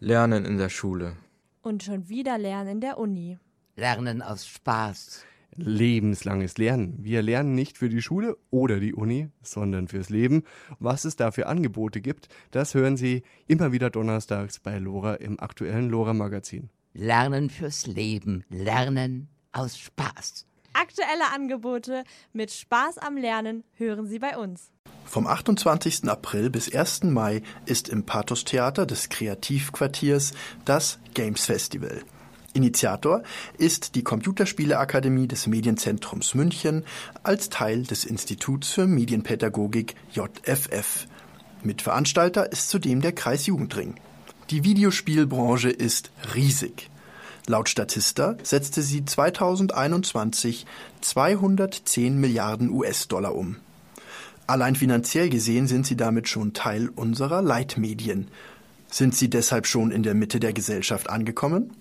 Lernen in der Schule. Und schon wieder Lernen in der Uni. Lernen aus Spaß. Lebenslanges Lernen. Wir lernen nicht für die Schule oder die Uni, sondern fürs Leben. Was es da für Angebote gibt, das hören Sie immer wieder donnerstags bei Lora im aktuellen Lora Magazin. Lernen fürs Leben. Lernen aus Spaß. Aktuelle Angebote mit Spaß am Lernen hören Sie bei uns. Vom 28. April bis 1. Mai ist im Pathos Theater des Kreativquartiers das Games Festival. Initiator ist die Computerspieleakademie des Medienzentrums München als Teil des Instituts für Medienpädagogik JFF. Mitveranstalter ist zudem der Kreis Jugendring. Die Videospielbranche ist riesig. Laut Statista setzte sie 2021 210 Milliarden US-Dollar um. Allein finanziell gesehen sind sie damit schon Teil unserer Leitmedien. Sind sie deshalb schon in der Mitte der Gesellschaft angekommen?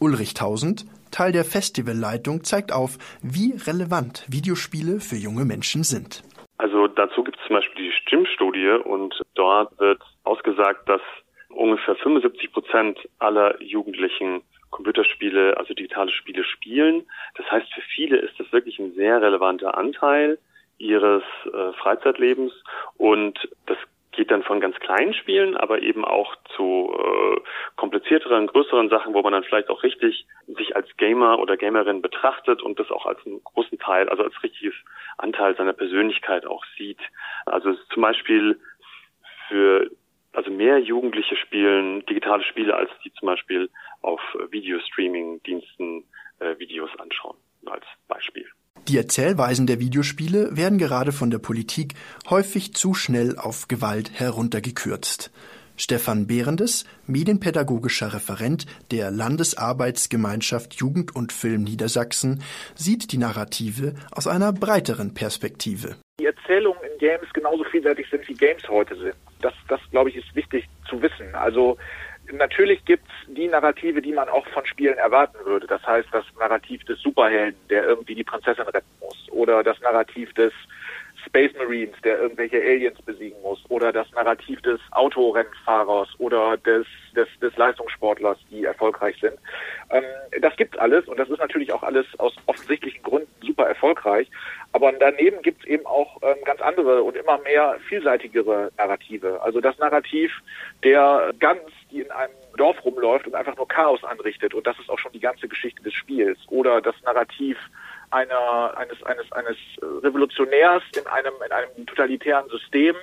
Ulrich Tausend, Teil der Festivalleitung, zeigt auf, wie relevant Videospiele für junge Menschen sind. Also dazu gibt es zum Beispiel die Stimmstudie und dort wird ausgesagt, dass ungefähr 75 Prozent aller Jugendlichen Computerspiele, also digitale Spiele spielen. Das heißt, für viele ist das wirklich ein sehr relevanter Anteil ihres äh, Freizeitlebens und das geht dann von ganz kleinen Spielen, aber eben auch zu äh, komplizierteren, größeren Sachen, wo man dann vielleicht auch richtig sich als Gamer oder Gamerin betrachtet und das auch als einen großen Teil, also als richtiges Anteil seiner Persönlichkeit auch sieht. Also zum Beispiel für also mehr Jugendliche spielen digitale Spiele, als die zum Beispiel auf Videostreaming-Diensten äh, Videos anschauen, als Beispiel. Die Erzählweisen der Videospiele werden gerade von der Politik häufig zu schnell auf Gewalt heruntergekürzt. Stefan Behrendes, medienpädagogischer Referent der Landesarbeitsgemeinschaft Jugend und Film Niedersachsen, sieht die Narrative aus einer breiteren Perspektive. Die Erzählungen in Games genauso vielseitig sind, wie Games heute sind. Das, das glaube ich, ist wichtig zu wissen. Also natürlich gibt es die Narrative, die man auch von Spielen erwarten würde. Das heißt, das Narrativ des Superhelden, der irgendwie die Prinzessin retten muss, oder das Narrativ des Space Marines, der irgendwelche Aliens besiegen muss, oder das Narrativ des Autorennfahrers oder des, des, des Leistungssportlers, die erfolgreich sind. Ähm, das gibt's alles und das ist natürlich auch alles aus offensichtlichen Gründen super erfolgreich. Aber daneben gibt's eben auch ähm, ganz andere und immer mehr vielseitigere Narrative. Also das Narrativ der Gans, die in einem Dorf rumläuft und einfach nur Chaos anrichtet und das ist auch schon die ganze Geschichte des Spiels. Oder das Narrativ einer, eines, eines, eines Revolutionärs in einem, in einem totalitären System,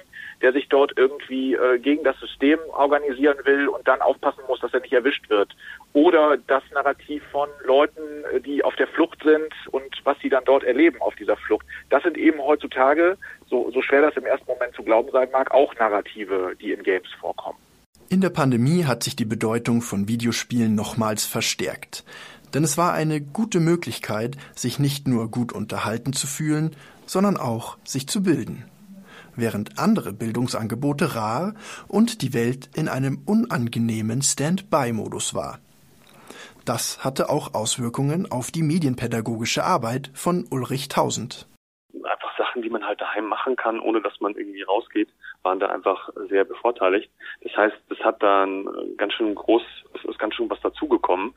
der sich dort irgendwie äh, gegen das System organisieren will und dann aufpassen muss, dass er nicht erwischt wird. Oder das Narrativ von Leuten, äh, die auf der Flucht sind und was sie dann dort erleben auf dieser Flucht. Das sind eben heutzutage, so, so schwer das im ersten Moment zu glauben sein mag, auch Narrative, die in Games vorkommen. In der Pandemie hat sich die Bedeutung von Videospielen nochmals verstärkt. Denn es war eine gute Möglichkeit, sich nicht nur gut unterhalten zu fühlen, sondern auch sich zu bilden. Während andere Bildungsangebote rar und die Welt in einem unangenehmen Stand-by-Modus war. Das hatte auch Auswirkungen auf die medienpädagogische Arbeit von Ulrich Tausend. Einfach Sachen, die man halt daheim machen kann, ohne dass man irgendwie rausgeht, waren da einfach sehr bevorteiligt. Das heißt, es hat dann ganz schön groß, es ist ganz schön was dazugekommen.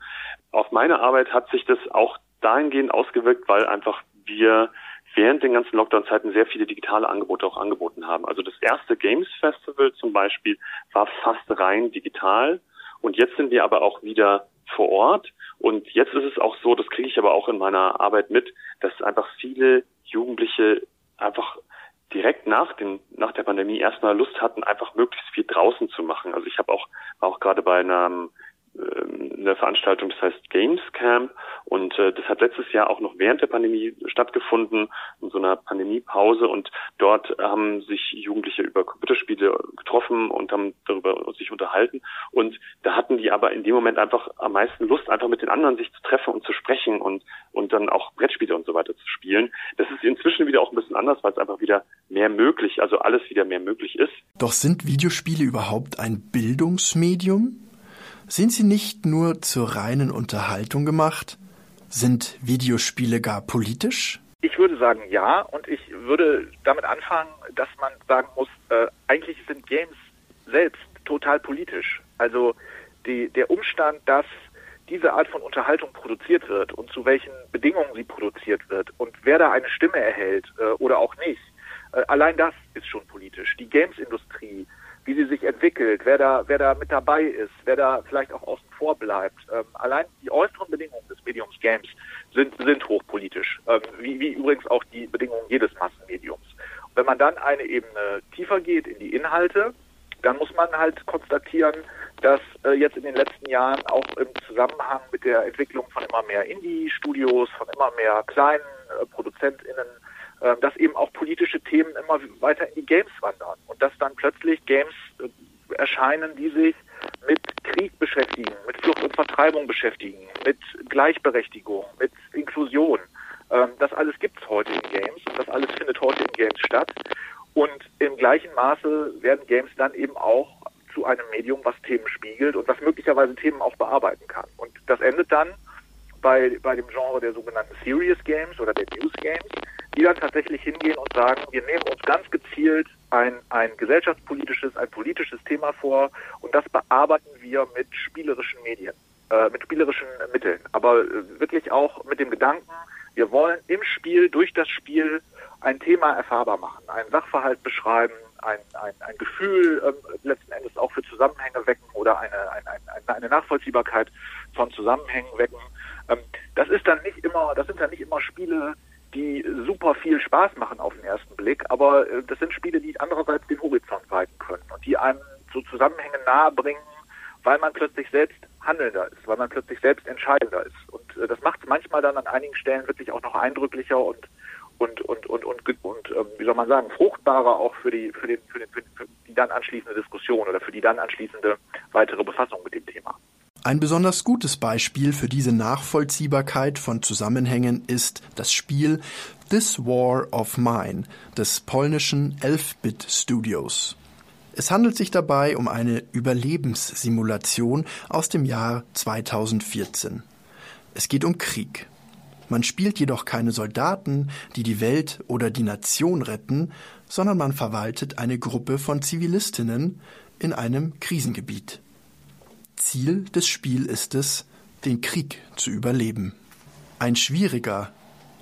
Auf meine Arbeit hat sich das auch dahingehend ausgewirkt, weil einfach wir während den ganzen Lockdown-Zeiten sehr viele digitale Angebote auch angeboten haben. Also das erste Games Festival zum Beispiel war fast rein digital und jetzt sind wir aber auch wieder vor Ort. Und jetzt ist es auch so, das kriege ich aber auch in meiner Arbeit mit, dass einfach viele Jugendliche einfach direkt nach den nach der Pandemie erstmal Lust hatten, einfach möglichst viel draußen zu machen. Also ich habe auch auch gerade bei einem eine Veranstaltung, das heißt Games Camp und äh, das hat letztes Jahr auch noch während der Pandemie stattgefunden, in so einer Pandemiepause und dort haben sich Jugendliche über Computerspiele getroffen und haben darüber sich unterhalten und da hatten die aber in dem Moment einfach am meisten Lust, einfach mit den anderen sich zu treffen und zu sprechen und und dann auch Brettspiele und so weiter zu spielen. Das ist inzwischen wieder auch ein bisschen anders, weil es einfach wieder mehr möglich, also alles wieder mehr möglich ist. Doch sind Videospiele überhaupt ein Bildungsmedium? Sind sie nicht nur zur reinen Unterhaltung gemacht? Sind Videospiele gar politisch? Ich würde sagen ja und ich würde damit anfangen, dass man sagen muss, äh, eigentlich sind Games selbst total politisch. Also die, der Umstand, dass diese Art von Unterhaltung produziert wird und zu welchen Bedingungen sie produziert wird und wer da eine Stimme erhält äh, oder auch nicht, äh, allein das ist schon politisch. Die Games-Industrie, wie sie sich entwickelt, wer da, wer da mit dabei ist, wer da vielleicht auch außen vor bleibt. Ähm, allein die äußeren Bedingungen des Mediums Games sind, sind hochpolitisch, ähm, wie, wie übrigens auch die Bedingungen jedes Massenmediums. Und wenn man dann eine Ebene tiefer geht in die Inhalte, dann muss man halt konstatieren, dass äh, jetzt in den letzten Jahren auch im Zusammenhang mit der Entwicklung von immer mehr Indie-Studios, von immer mehr kleinen äh, ProduzentInnen, äh, dass eben auch politische Themen immer weiter in die Games wandern und dass dann plötzlich Games äh, erscheinen, die sich mit Krieg beschäftigen, mit Flucht und Vertreibung beschäftigen, mit Gleichberechtigung, mit Inklusion. Ähm, das alles gibt es heute in Games und das alles findet heute in Games statt. Und im gleichen Maße werden Games dann eben auch zu einem Medium, was Themen spiegelt und was möglicherweise Themen auch bearbeiten kann. Und das endet dann bei, bei dem Genre der sogenannten Serious Games oder der News Games, die dann tatsächlich hingehen und sagen, wir nehmen uns ganz gezielt ein, ein gesellschaftspolitisches, ein politisches Thema vor und das bearbeiten wir mit spielerischen Medien, äh, mit spielerischen Mitteln, aber äh, wirklich auch mit dem Gedanken, wir wollen im Spiel, durch das Spiel ein Thema erfahrbar machen, einen Sachverhalt beschreiben, ein, ein, ein Gefühl ähm, letzten Endes auch für Zusammenhänge wecken oder eine, eine, eine, eine Nachvollziehbarkeit von Zusammenhängen wecken. Ähm, das ist dann nicht immer, das sind dann nicht immer Spiele, die super viel Spaß machen auf den ersten Blick, aber äh, das sind Spiele, die andererseits den Horizont weiten können und die einem so Zusammenhänge nahe bringen, weil man plötzlich selbst handelnder ist, weil man plötzlich selbst entscheidender ist. Und äh, das macht es manchmal dann an einigen Stellen wirklich auch noch eindrücklicher und und und und und, und ähm, wie soll man sagen fruchtbarer auch für die für den für, den, für die dann anschließende Diskussion oder für die dann anschließende weitere Befassung mit dem Thema. Ein besonders gutes Beispiel für diese Nachvollziehbarkeit von Zusammenhängen ist das Spiel This War of Mine des polnischen Elfbit Studios. Es handelt sich dabei um eine Überlebenssimulation aus dem Jahr 2014. Es geht um Krieg. Man spielt jedoch keine Soldaten, die die Welt oder die Nation retten, sondern man verwaltet eine Gruppe von Zivilistinnen in einem Krisengebiet. Ziel des Spiels ist es, den Krieg zu überleben. Ein schwieriger,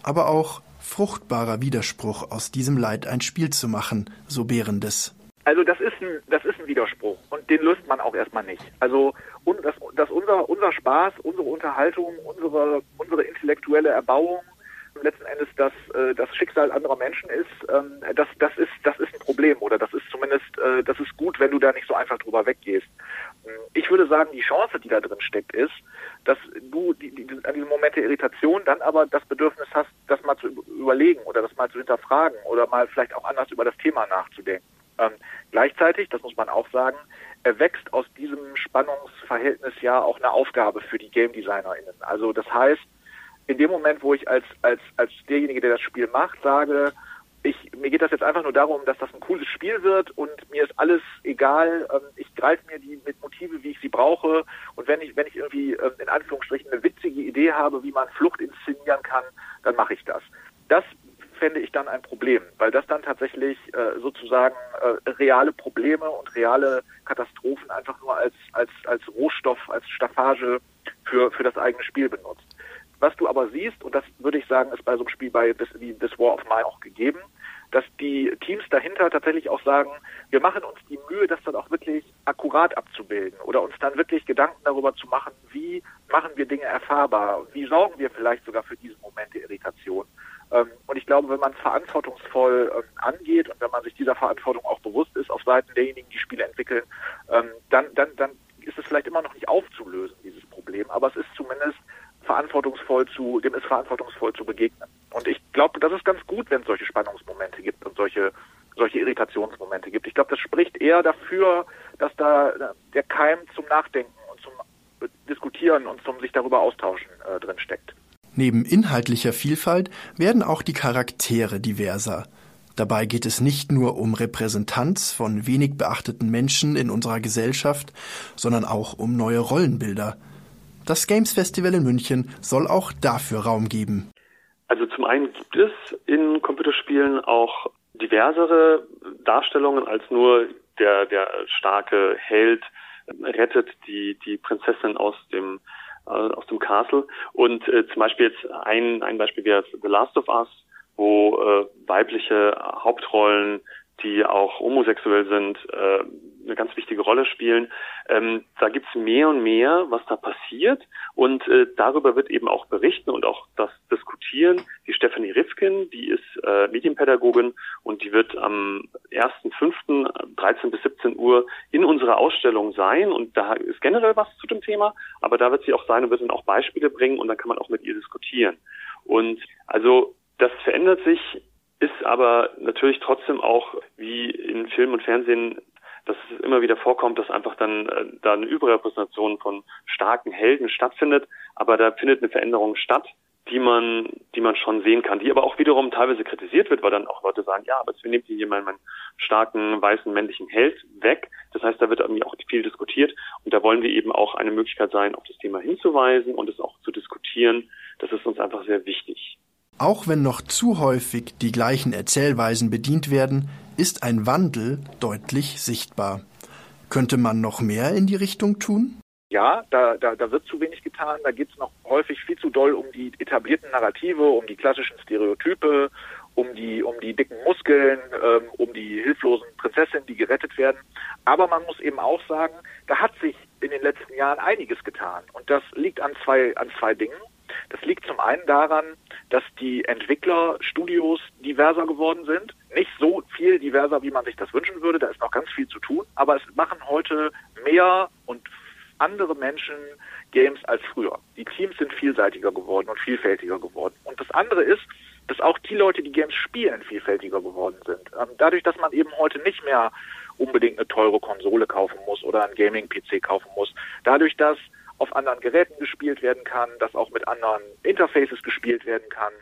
aber auch fruchtbarer Widerspruch aus diesem Leid ein Spiel zu machen, so Behrendes. Also das ist ein, das ist ein Widerspruch und den löst man auch erstmal nicht. Also dass, dass unser, unser Spaß, unsere Unterhaltung, unsere, unsere intellektuelle Erbauung letzten Endes das, äh, das Schicksal anderer Menschen ist, ähm, das, das ist, das ist ein Problem oder das ist zumindest, äh, das ist gut, wenn du da nicht so einfach drüber weggehst. Ich würde sagen, die Chance, die da drin steckt, ist, dass du die, die, an diesem Moment der Irritation dann aber das Bedürfnis hast, das mal zu überlegen oder das mal zu hinterfragen oder mal vielleicht auch anders über das Thema nachzudenken. Ähm, gleichzeitig, das muss man auch sagen, erwächst aus diesem Spannungsverhältnis ja auch eine Aufgabe für die Game DesignerInnen. Also das heißt, in dem Moment, wo ich als, als, als derjenige, der das Spiel macht, sage, ich, mir geht das jetzt einfach nur darum, dass das ein cooles Spiel wird und mir ist alles egal. Ähm, ich greife mir die mit Motive, wie ich sie brauche. Und wenn ich, wenn ich irgendwie ähm, in Anführungsstrichen eine witzige Idee habe, wie man Flucht inszenieren kann, dann mache ich das. Das fände ich dann ein Problem, weil das dann tatsächlich äh, sozusagen äh, reale Probleme und reale Katastrophen einfach nur als, als, als Rohstoff, als Staffage für, für das eigene Spiel benutzt. Was du aber siehst, und das würde ich sagen, ist bei so einem Spiel wie This War of Mine auch gegeben, dass die Teams dahinter tatsächlich auch sagen, wir machen uns die Mühe, das dann auch wirklich akkurat abzubilden oder uns dann wirklich Gedanken darüber zu machen, wie machen wir Dinge erfahrbar, wie sorgen wir vielleicht sogar für diesen Moment der Irritation. Ähm, und ich glaube, wenn man es verantwortungsvoll ähm, angeht und wenn man sich dieser Verantwortung auch bewusst ist auf Seiten derjenigen, die Spiele entwickeln, ähm, dann, dann, dann ist es vielleicht immer noch nicht aufzulösen, dieses Problem. Aber es ist zumindest verantwortungsvoll zu, dem ist verantwortungsvoll zu begegnen. Glaube, das ist ganz gut, wenn es solche Spannungsmomente gibt und solche, solche Irritationsmomente gibt. Ich glaube, das spricht eher dafür, dass da der Keim zum Nachdenken und zum Diskutieren und zum sich darüber austauschen äh, drin steckt. Neben inhaltlicher Vielfalt werden auch die Charaktere diverser. Dabei geht es nicht nur um Repräsentanz von wenig beachteten Menschen in unserer Gesellschaft, sondern auch um neue Rollenbilder. Das Games Festival in München soll auch dafür Raum geben. Also zum einen gibt es in Computerspielen auch diversere Darstellungen als nur der, der starke Held rettet die, die Prinzessin aus dem äh, aus dem Castle. Und äh, zum Beispiel jetzt ein, ein Beispiel wäre The Last of Us, wo äh, weibliche Hauptrollen, die auch homosexuell sind, äh, eine ganz wichtige Rolle spielen. Ähm, da gibt's mehr und mehr, was da passiert und äh, darüber wird eben auch berichten und auch das diskutieren. Die Stephanie Rifkin, die ist äh, Medienpädagogin und die wird am 1.5. 13 bis 17 Uhr in unserer Ausstellung sein und da ist generell was zu dem Thema, aber da wird sie auch sein und wird dann auch Beispiele bringen und dann kann man auch mit ihr diskutieren. Und also das verändert sich ist aber natürlich trotzdem auch wie in Film und Fernsehen dass es immer wieder vorkommt, dass einfach dann äh, da eine Überrepräsentation von starken Helden stattfindet, aber da findet eine Veränderung statt, die man, die man schon sehen kann, die aber auch wiederum teilweise kritisiert wird, weil dann auch Leute sagen, ja, aber jetzt nimmt hier meinen, meinen starken, weißen, männlichen Held weg. Das heißt, da wird irgendwie auch viel diskutiert und da wollen wir eben auch eine Möglichkeit sein, auf das Thema hinzuweisen und es auch zu diskutieren. Das ist uns einfach sehr wichtig. Auch wenn noch zu häufig die gleichen Erzählweisen bedient werden, ist ein Wandel deutlich sichtbar. Könnte man noch mehr in die Richtung tun? Ja, da, da, da wird zu wenig getan. Da geht es noch häufig viel zu doll um die etablierten Narrative, um die klassischen Stereotype, um die, um die dicken Muskeln, ähm, um die hilflosen Prinzessinnen, die gerettet werden. Aber man muss eben auch sagen, da hat sich in den letzten Jahren einiges getan. Und das liegt an zwei, an zwei Dingen. Das liegt zum einen daran, dass die Entwicklerstudios diverser geworden sind. Nicht so viel diverser, wie man sich das wünschen würde. Da ist noch ganz viel zu tun. Aber es machen heute mehr und andere Menschen Games als früher. Die Teams sind vielseitiger geworden und vielfältiger geworden. Und das andere ist, dass auch die Leute, die Games spielen, vielfältiger geworden sind. Ähm, dadurch, dass man eben heute nicht mehr unbedingt eine teure Konsole kaufen muss oder einen Gaming-PC kaufen muss. Dadurch, dass auf anderen Geräten gespielt werden kann, dass auch mit anderen Interfaces gespielt werden kann,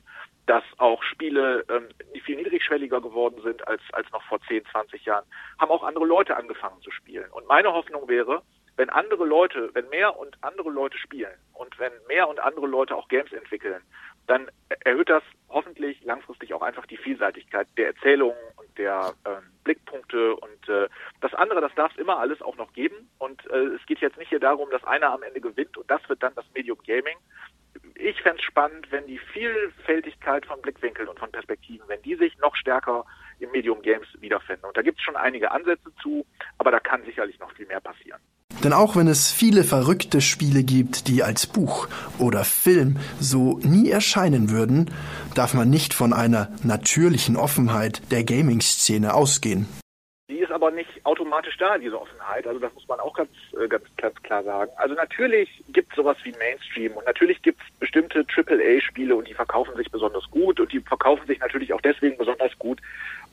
dass auch Spiele ähm, viel niedrigschwelliger geworden sind als, als noch vor 10, 20 Jahren, haben auch andere Leute angefangen zu spielen. Und meine Hoffnung wäre, wenn andere Leute, wenn mehr und andere Leute spielen und wenn mehr und andere Leute auch Games entwickeln, dann erhöht das hoffentlich langfristig auch einfach die Vielseitigkeit der Erzählungen und der ähm, Blickpunkte und äh, das andere, das darf es immer alles auch noch geben und äh, es geht jetzt nicht hier darum, dass einer am Ende gewinnt und das wird dann das Medium Gaming. Ich fände es spannend, wenn die Vielfältigkeit von Blickwinkeln und von Perspektiven, wenn die sich noch stärker im Medium Games wiederfinden. Und da gibt es schon einige Ansätze zu, aber da kann sicherlich noch viel mehr passieren. Denn auch wenn es viele verrückte Spiele gibt, die als Buch oder Film so nie erscheinen würden, darf man nicht von einer natürlichen Offenheit der Gaming-Szene ausgehen. Aber nicht automatisch da, diese Offenheit. Also das muss man auch ganz, äh, ganz, ganz klar sagen. Also natürlich gibt es sowas wie Mainstream und natürlich gibt es bestimmte AAA-Spiele und die verkaufen sich besonders gut und die verkaufen sich natürlich auch deswegen besonders gut,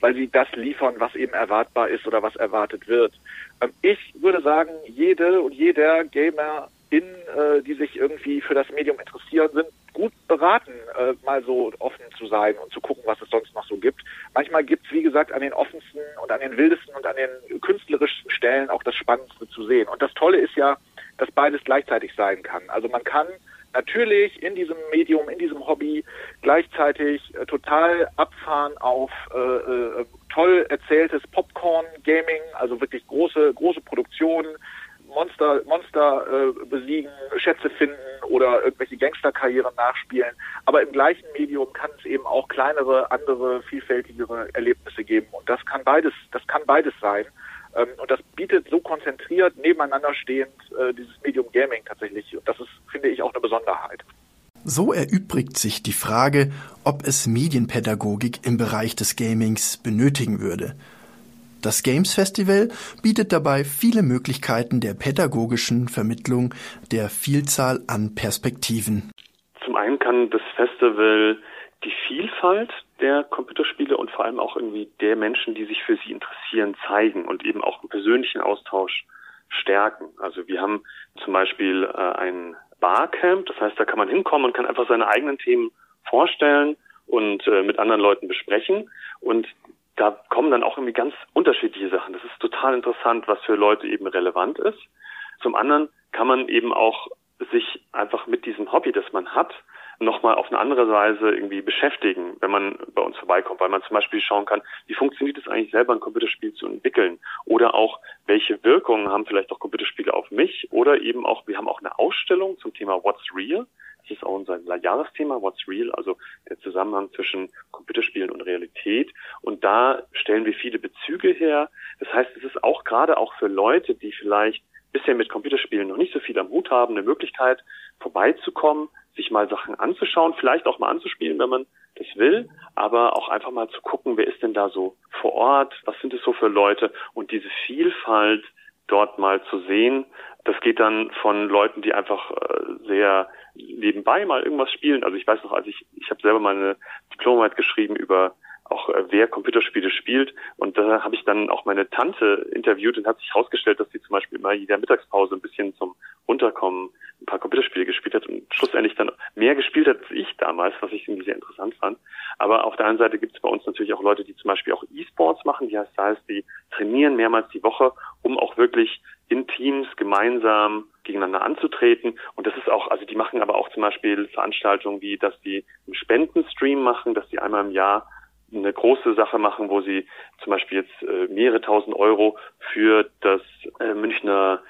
weil sie das liefern, was eben erwartbar ist oder was erwartet wird. Ähm, ich würde sagen, jede und jeder Gamer in, äh, die sich irgendwie für das Medium interessieren, sind gut beraten, äh, mal so offen zu sein und zu gucken, was es sonst noch so gibt. Manchmal gibt es, wie gesagt, an den offensten und an den wildesten und an den künstlerischsten Stellen auch das Spannendste zu sehen. Und das Tolle ist ja, dass beides gleichzeitig sein kann. Also man kann natürlich in diesem Medium, in diesem Hobby gleichzeitig äh, total abfahren auf äh, äh, toll erzähltes Popcorn-Gaming, also wirklich große, große Produktionen, Monster, Monster äh, besiegen, Schätze finden oder irgendwelche Gangsterkarrieren nachspielen. Aber im gleichen Medium kann es eben auch kleinere, andere, vielfältigere Erlebnisse geben. Und das kann beides, das kann beides sein. Ähm, und das bietet so konzentriert nebeneinander stehend äh, dieses Medium Gaming tatsächlich. Und das ist, finde ich, auch eine Besonderheit. So erübrigt sich die Frage, ob es Medienpädagogik im Bereich des Gamings benötigen würde. Das Games Festival bietet dabei viele Möglichkeiten der pädagogischen Vermittlung der Vielzahl an Perspektiven. Zum einen kann das Festival die Vielfalt der Computerspiele und vor allem auch irgendwie der Menschen, die sich für sie interessieren, zeigen und eben auch einen persönlichen Austausch stärken. Also wir haben zum Beispiel äh, ein Barcamp, das heißt, da kann man hinkommen und kann einfach seine eigenen Themen vorstellen und äh, mit anderen Leuten besprechen. Und da kommen dann auch irgendwie ganz unterschiedliche Sachen. Das ist total interessant, was für Leute eben relevant ist. Zum anderen kann man eben auch sich einfach mit diesem Hobby, das man hat, nochmal auf eine andere Weise irgendwie beschäftigen, wenn man bei uns vorbeikommt, weil man zum Beispiel schauen kann, wie funktioniert es eigentlich selber, ein Computerspiel zu entwickeln oder auch, welche Wirkungen haben vielleicht auch Computerspiele auf mich oder eben auch, wir haben auch eine Ausstellung zum Thema What's Real. Das ist auch unser Jahresthema, What's Real, also der Zusammenhang zwischen Computerspielen und Realität. Und da stellen wir viele Bezüge her. Das heißt, es ist auch gerade auch für Leute, die vielleicht bisher mit Computerspielen noch nicht so viel am Hut haben, eine Möglichkeit, vorbeizukommen, sich mal Sachen anzuschauen, vielleicht auch mal anzuspielen, wenn man das will, aber auch einfach mal zu gucken, wer ist denn da so vor Ort, was sind es so für Leute und diese Vielfalt dort mal zu sehen. Das geht dann von Leuten, die einfach äh, sehr nebenbei mal irgendwas spielen. Also ich weiß noch, als ich, ich habe selber meine Diplomarbeit geschrieben über auch äh, wer Computerspiele spielt. Und da habe ich dann auch meine Tante interviewt und hat sich herausgestellt, dass sie zum Beispiel immer jeder Mittagspause ein bisschen zum Runterkommen ein paar Computerspiele gespielt hat und schlussendlich dann mehr gespielt hat als ich damals, was ich irgendwie sehr interessant fand. Aber auf der anderen Seite gibt es bei uns natürlich auch Leute, die zum Beispiel auch E-Sports machen. Die heißt, das heißt, die trainieren mehrmals die Woche, um auch wirklich in Teams gemeinsam gegeneinander anzutreten. Und das ist auch, also die machen aber auch zum Beispiel Veranstaltungen wie, dass die einen Spendenstream machen, dass die einmal im Jahr eine große Sache machen, wo sie zum Beispiel jetzt äh, mehrere tausend Euro für das äh, Münchner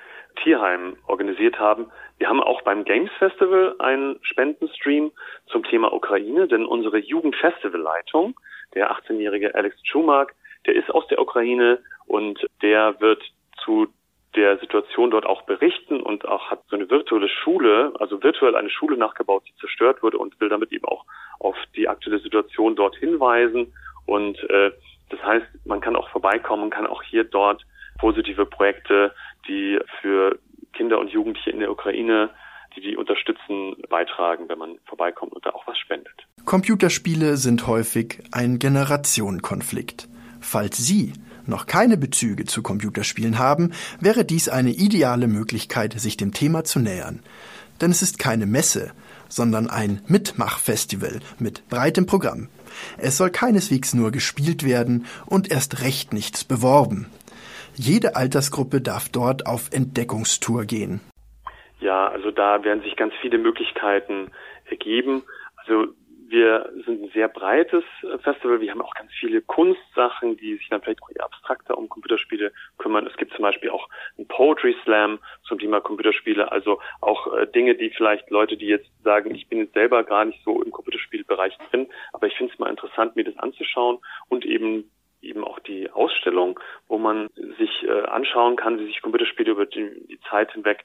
Tierheim organisiert haben. Wir haben auch beim Games Festival einen Spendenstream zum Thema Ukraine, denn unsere Jugendfestivalleitung, der 18-jährige Alex Schumark, der ist aus der Ukraine und der wird zu der Situation dort auch berichten und auch hat so eine virtuelle Schule, also virtuell eine Schule nachgebaut, die zerstört wurde und will damit eben auch auf die aktuelle Situation dort hinweisen. Und äh, das heißt, man kann auch vorbeikommen kann auch hier dort positive Projekte, die für Kinder und Jugendliche in der Ukraine, die die unterstützen, beitragen, wenn man vorbeikommt und da auch was spendet. Computerspiele sind häufig ein Generationenkonflikt. Falls Sie noch keine Bezüge zu Computerspielen haben, wäre dies eine ideale Möglichkeit, sich dem Thema zu nähern. Denn es ist keine Messe, sondern ein Mitmachfestival mit breitem Programm. Es soll keineswegs nur gespielt werden und erst recht nichts beworben. Jede Altersgruppe darf dort auf Entdeckungstour gehen. Ja, also da werden sich ganz viele Möglichkeiten ergeben. Also wir sind ein sehr breites Festival. Wir haben auch ganz viele Kunstsachen, die sich dann vielleicht auch eher abstrakter um Computerspiele kümmern. Es gibt zum Beispiel auch einen Poetry Slam zum Thema Computerspiele. Also auch äh, Dinge, die vielleicht Leute, die jetzt sagen, ich bin jetzt selber gar nicht so im Computerspielbereich drin, aber ich finde es mal interessant, mir das anzuschauen und eben eben auch die Ausstellung, wo man sich äh, anschauen kann, wie sich Computerspiele über die, die, Zeit hinweg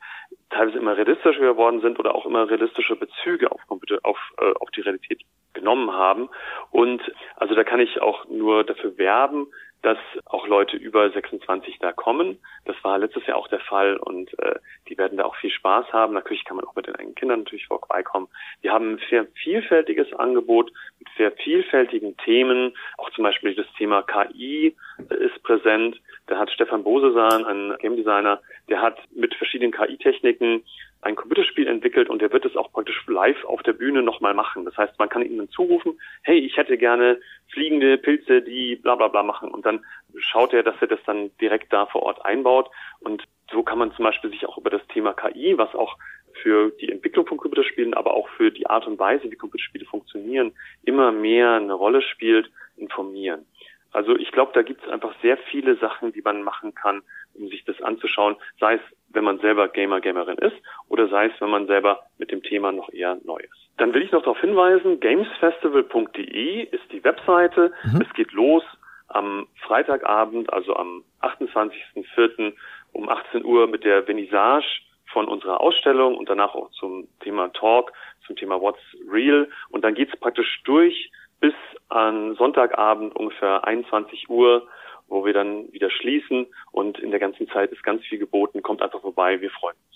teilweise immer realistischer geworden sind oder auch immer realistische Bezüge auf Computer, auf, äh, auf die Realität genommen haben. Und also da kann ich auch nur dafür werben, dass auch Leute über 26 da kommen. Das war letztes Jahr auch der Fall und äh, die werden da auch viel Spaß haben. Natürlich kann man auch mit den eigenen Kindern natürlich vorbeikommen. Wir haben ein sehr vielfältiges Angebot sehr vielfältigen Themen. Auch zum Beispiel das Thema KI ist präsent. Da hat Stefan Bosesan, ein Game Designer, der hat mit verschiedenen KI-Techniken ein Computerspiel entwickelt und der wird es auch praktisch live auf der Bühne nochmal machen. Das heißt, man kann ihm dann zurufen, hey, ich hätte gerne fliegende Pilze, die bla bla bla machen. Und dann schaut er, dass er das dann direkt da vor Ort einbaut. Und so kann man zum Beispiel sich auch über das Thema KI, was auch für die Entwicklung von Computerspielen, aber auch für die Art und Weise, wie Computerspiele funktionieren, immer mehr eine Rolle spielt, informieren. Also ich glaube, da gibt es einfach sehr viele Sachen, die man machen kann, um sich das anzuschauen, sei es, wenn man selber Gamer, Gamerin ist oder sei es, wenn man selber mit dem Thema noch eher neu ist. Dann will ich noch darauf hinweisen, gamesfestival.de ist die Webseite. Mhm. Es geht los am Freitagabend, also am 28.04. um 18 Uhr mit der Vernissage von unserer Ausstellung und danach auch zum Thema Talk, zum Thema What's Real. Und dann geht's praktisch durch bis an Sonntagabend ungefähr 21 Uhr, wo wir dann wieder schließen und in der ganzen Zeit ist ganz viel geboten. Kommt einfach vorbei, wir freuen uns.